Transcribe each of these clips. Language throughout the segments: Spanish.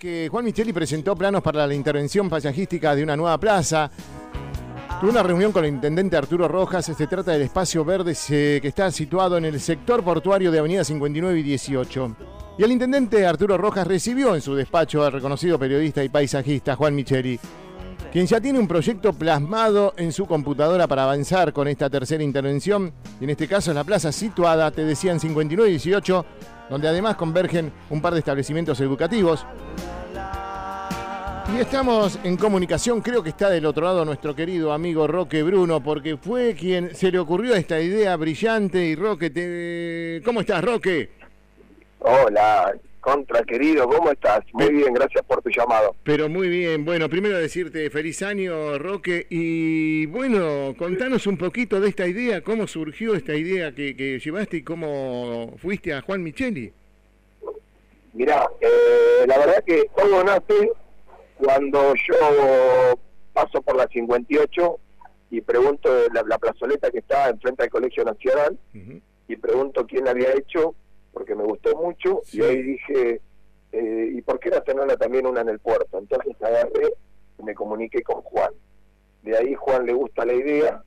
Que Juan Micheli presentó planos para la intervención paisajística de una nueva plaza. Tuvo una reunión con el intendente Arturo Rojas. Se trata del espacio verde que está situado en el sector portuario de Avenida 59 y 18. Y el intendente Arturo Rojas recibió en su despacho al reconocido periodista y paisajista Juan Micheli, quien ya tiene un proyecto plasmado en su computadora para avanzar con esta tercera intervención. Y en este caso es la plaza situada, te decía, en 59 y 18 donde además convergen un par de establecimientos educativos. Y estamos en comunicación, creo que está del otro lado nuestro querido amigo Roque Bruno, porque fue quien se le ocurrió esta idea brillante. Y Roque, te... ¿cómo estás, Roque? Hola, contra querido, ¿cómo estás? Muy bien, gracias por tu llamado. Pero muy bien, bueno, primero decirte feliz año, Roque, y bueno, contanos un poquito de esta idea, cómo surgió esta idea que, llevaste y cómo fuiste a Juan Micheli. Mira, eh, la verdad que todo nace cuando yo paso por la 58 y pregunto la, la plazoleta que está enfrente del Colegio Nacional y pregunto quién la había hecho porque me gustó mucho y ahí dije, eh, ¿y por qué no tenerla también una en el puerto? Entonces agarré y me comuniqué con Juan. De ahí Juan le gusta la idea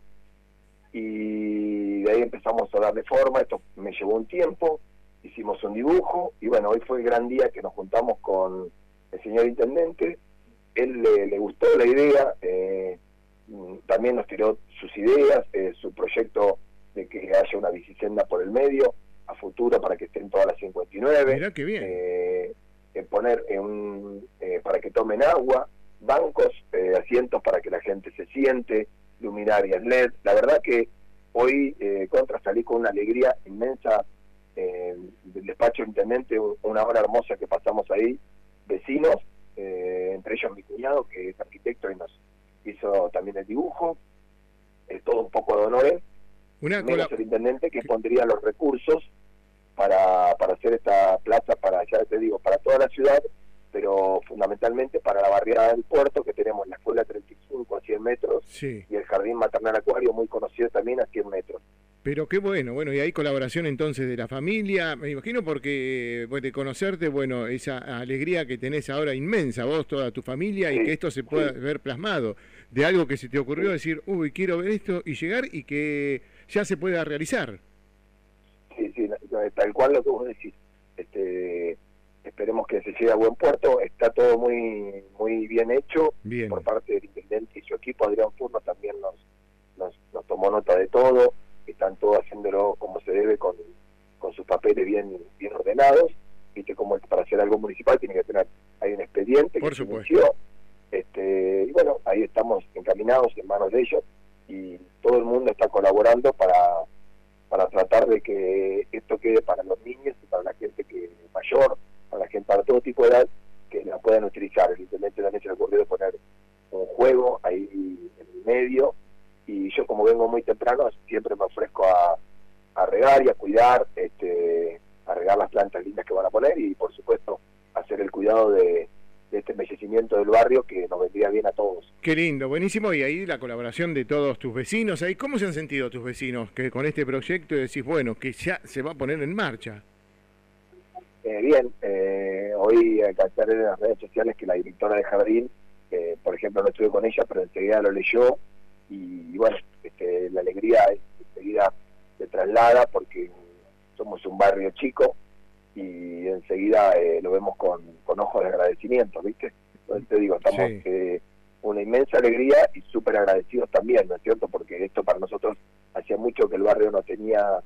y de ahí empezamos a darle forma, esto me llevó un tiempo, hicimos un dibujo y bueno, hoy fue el gran día que nos juntamos con el señor intendente, él le, gustó la idea, eh, también nos tiró sus ideas, eh, su proyecto de que haya una bicicenda por el medio, para que estén todas las 59. Mirá qué bien. Eh, poner un, eh, para que tomen agua, bancos, eh, asientos para que la gente se siente, luminarias LED. La verdad que hoy eh, contra salí con una alegría inmensa del despacho intendente, una hora hermosa que pasamos ahí, vecinos, entre ellos mi cuñado que es arquitecto y nos hizo también el dibujo, todo un poco de honores una menos el intendente que pondría los recursos para, para hacer esta plaza para, ya te digo, para toda la ciudad, pero fundamentalmente para la barriada del puerto, que tenemos la escuela 35 a 100 metros y el jardín maternal acuario, muy conocido también a 100 metros. Pero qué bueno, bueno, y hay colaboración entonces de la familia, me imagino porque de conocerte, bueno, esa alegría que tenés ahora inmensa, vos, toda tu familia, y que esto se pueda ver plasmado, de algo que se te ocurrió decir, uy, quiero ver esto, y llegar y que ya se pueda realizar. Sí, tal cual lo que vos decís. Este, esperemos que se llegue a buen puerto. Está todo muy muy bien hecho por parte del intendente y su equipo. Adrián Furno también nos, nos, tomó nota de todo. Están todos haciéndolo como se debe con, con sus papeles bien bien ordenados. Viste como para hacer algo municipal tiene que tener hay un expediente por que supuesto. este, y bueno, ahí estamos encaminados en manos de ellos y todo el mundo está colaborando para, para tratar de que esto quede para los niños y para la gente que mayor, para la gente, para todo tipo de edad, que la puedan utilizar. El intendente también se le ocurrió poner un juego ahí en el medio y yo como vengo muy temprano siempre me ofrezco a, a regar y a cuidar, este, a regar las plantas lindas que van a poner y por supuesto hacer el cuidado de, de este embellecimiento del barrio que nos vendría bien a todos. Qué lindo, buenísimo. Y ahí la colaboración de todos tus vecinos. Ahí, ¿Cómo se han sentido tus vecinos que con este proyecto decís, bueno, que ya se va a poner en marcha? Eh, bien, eh, hoy alcancé en las redes sociales que la directora de Jardín, por ejemplo, no estuve con ella, pero enseguida lo leyó y, bueno, este, la alegría enseguida se traslada porque somos un barrio chico, y enseguida eh, lo vemos con, con, ojos de agradecimiento, ¿viste? Entonces te digo, estamos eh, una inmensa alegría y súper agradecidos también, ¿no es cierto? Porque esto para nosotros hacía mucho que el barrio no tenía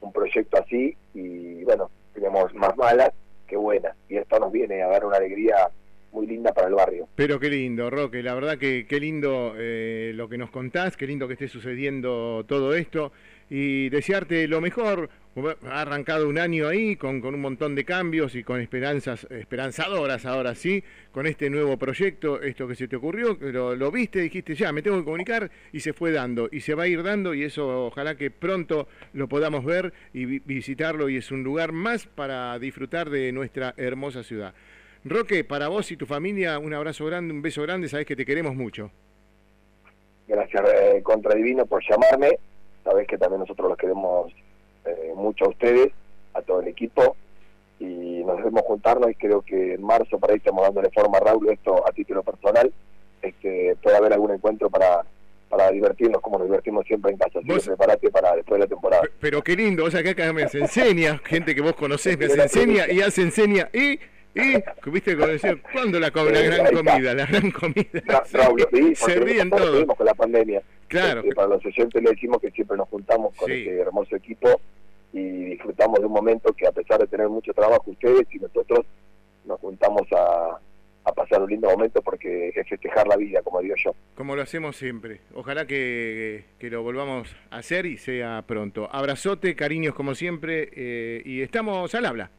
un proyecto así y bueno, tenemos más malas que buenas y esto nos viene a dar una alegría muy linda para el barrio. Pero qué lindo, Roque, la verdad que qué lindo eh, lo que nos contás, qué lindo que esté sucediendo todo esto y desearte lo mejor. Ha arrancado un año ahí con, un montón de cambios y con esperanzas esperanzadoras ahora sí, con este nuevo proyecto, esto que se te ocurrió, lo, viste, dijiste ya, me tengo que comunicar y se fue dando y se va a ir dando y eso ojalá que pronto lo podamos ver y visitarlo y es un lugar más para disfrutar de nuestra hermosa ciudad. Roque, para vos y tu familia, un abrazo grande, un beso grande, sabes que te queremos mucho. Gracias, eh, Contradivino, por llamarme. Sabes que también nosotros los queremos eh, mucho a ustedes, a todo el equipo. y nos debemos juntarnos y creo que en marzo para ahí estamos dándole forma a Raúl esto a título personal, este, puede haber algún encuentro para para divertirnos como nos divertimos siempre en casa. Así que prepárate para después de la temporada. Pero qué lindo, o sea, que acá me se enseña, gente que vos conocés me hace enseña y hace enseña y y, viste, ¿cuándo la, la gran comida? La gran comida. Raúl, sí, se ríen todos. con la pandemia. Claro. Este, para los oyentes le decimos que siempre nos juntamos con este hermoso equipo y disfrutamos de un momento que a pesar de tener mucho trabajo ustedes y nosotros nos juntamos a, a pasar un lindo momento porque es festejar la vida, como digo yo. Como lo hacemos siempre. Ojalá que, que lo volvamos a hacer y sea pronto. Abrazote, cariños como siempre eh, y estamos al habla.